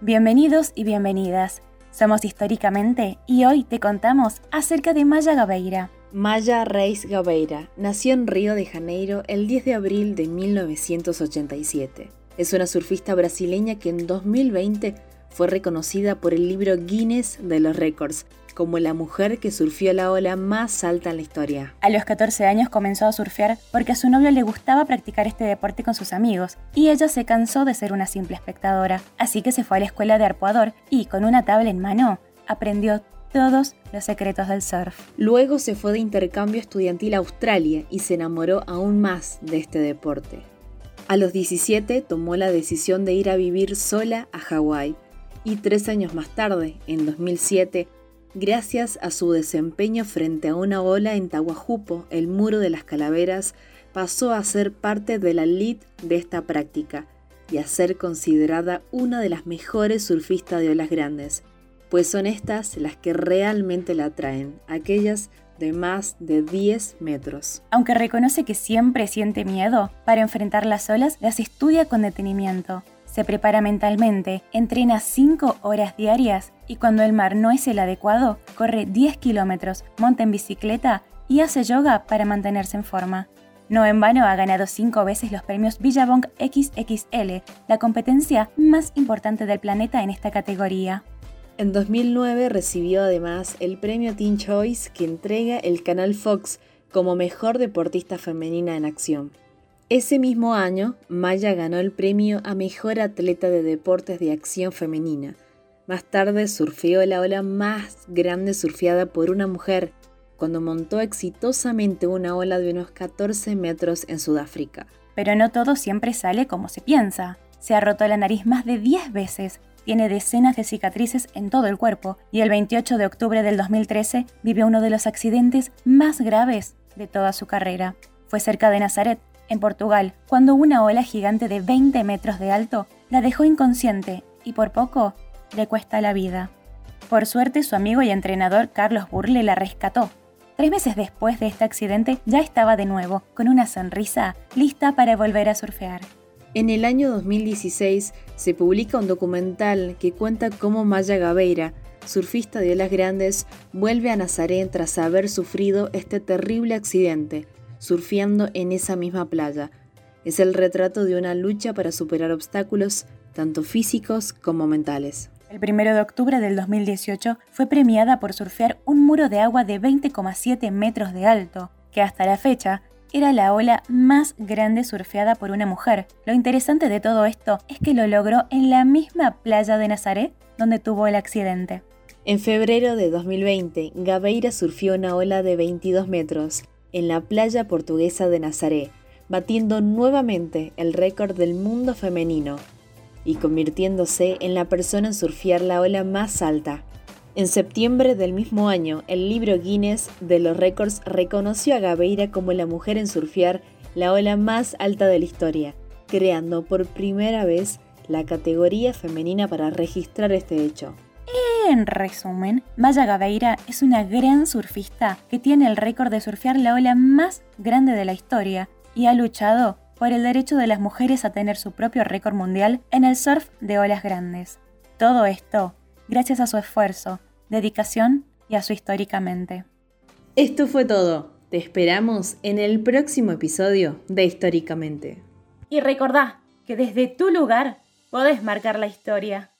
Bienvenidos y bienvenidas. Somos Históricamente y hoy te contamos acerca de Maya Gabeira. Maya Reis Gabeira nació en Río de Janeiro el 10 de abril de 1987. Es una surfista brasileña que en 2020 fue reconocida por el libro Guinness de los Récords como la mujer que surfió la ola más alta en la historia. A los 14 años comenzó a surfear porque a su novio le gustaba practicar este deporte con sus amigos y ella se cansó de ser una simple espectadora. Así que se fue a la escuela de arpoador y con una tabla en mano aprendió todos los secretos del surf. Luego se fue de intercambio estudiantil a Australia y se enamoró aún más de este deporte. A los 17 tomó la decisión de ir a vivir sola a Hawái y tres años más tarde, en 2007, Gracias a su desempeño frente a una ola en Tahuajupo, el muro de las calaveras pasó a ser parte de la elite de esta práctica y a ser considerada una de las mejores surfistas de olas grandes, pues son estas las que realmente la atraen, aquellas de más de 10 metros. Aunque reconoce que siempre siente miedo, para enfrentar las olas las estudia con detenimiento se prepara mentalmente, entrena 5 horas diarias y cuando el mar no es el adecuado, corre 10 kilómetros, monta en bicicleta y hace yoga para mantenerse en forma. No en vano ha ganado 5 veces los premios Billabong XXL, la competencia más importante del planeta en esta categoría. En 2009 recibió además el premio Teen Choice que entrega el canal Fox como mejor deportista femenina en acción. Ese mismo año, Maya ganó el premio a Mejor Atleta de Deportes de Acción Femenina. Más tarde surfeó la ola más grande surfeada por una mujer cuando montó exitosamente una ola de unos 14 metros en Sudáfrica. Pero no todo siempre sale como se piensa. Se ha roto la nariz más de 10 veces, tiene decenas de cicatrices en todo el cuerpo y el 28 de octubre del 2013 vivió uno de los accidentes más graves de toda su carrera. Fue cerca de Nazaret, en Portugal, cuando una ola gigante de 20 metros de alto la dejó inconsciente y por poco le cuesta la vida. Por suerte, su amigo y entrenador Carlos Burle la rescató. Tres meses después de este accidente ya estaba de nuevo, con una sonrisa, lista para volver a surfear. En el año 2016 se publica un documental que cuenta cómo Maya Gabeira, surfista de olas grandes, vuelve a Nazaret tras haber sufrido este terrible accidente, surfeando en esa misma playa. Es el retrato de una lucha para superar obstáculos, tanto físicos como mentales. El 1 de octubre del 2018 fue premiada por surfear un muro de agua de 20,7 metros de alto, que hasta la fecha era la ola más grande surfeada por una mujer. Lo interesante de todo esto es que lo logró en la misma playa de Nazaret donde tuvo el accidente. En febrero de 2020, Gabeira surfió una ola de 22 metros, en la playa portuguesa de Nazaré, batiendo nuevamente el récord del mundo femenino y convirtiéndose en la persona en surfear la ola más alta. En septiembre del mismo año, el libro Guinness de los récords reconoció a Gabeira como la mujer en surfear la ola más alta de la historia, creando por primera vez la categoría femenina para registrar este hecho. En resumen, Maya Gabeira es una gran surfista que tiene el récord de surfear la ola más grande de la historia y ha luchado por el derecho de las mujeres a tener su propio récord mundial en el surf de olas grandes. Todo esto gracias a su esfuerzo, dedicación y a su históricamente. Esto fue todo. Te esperamos en el próximo episodio de Históricamente. Y recordá que desde tu lugar podés marcar la historia.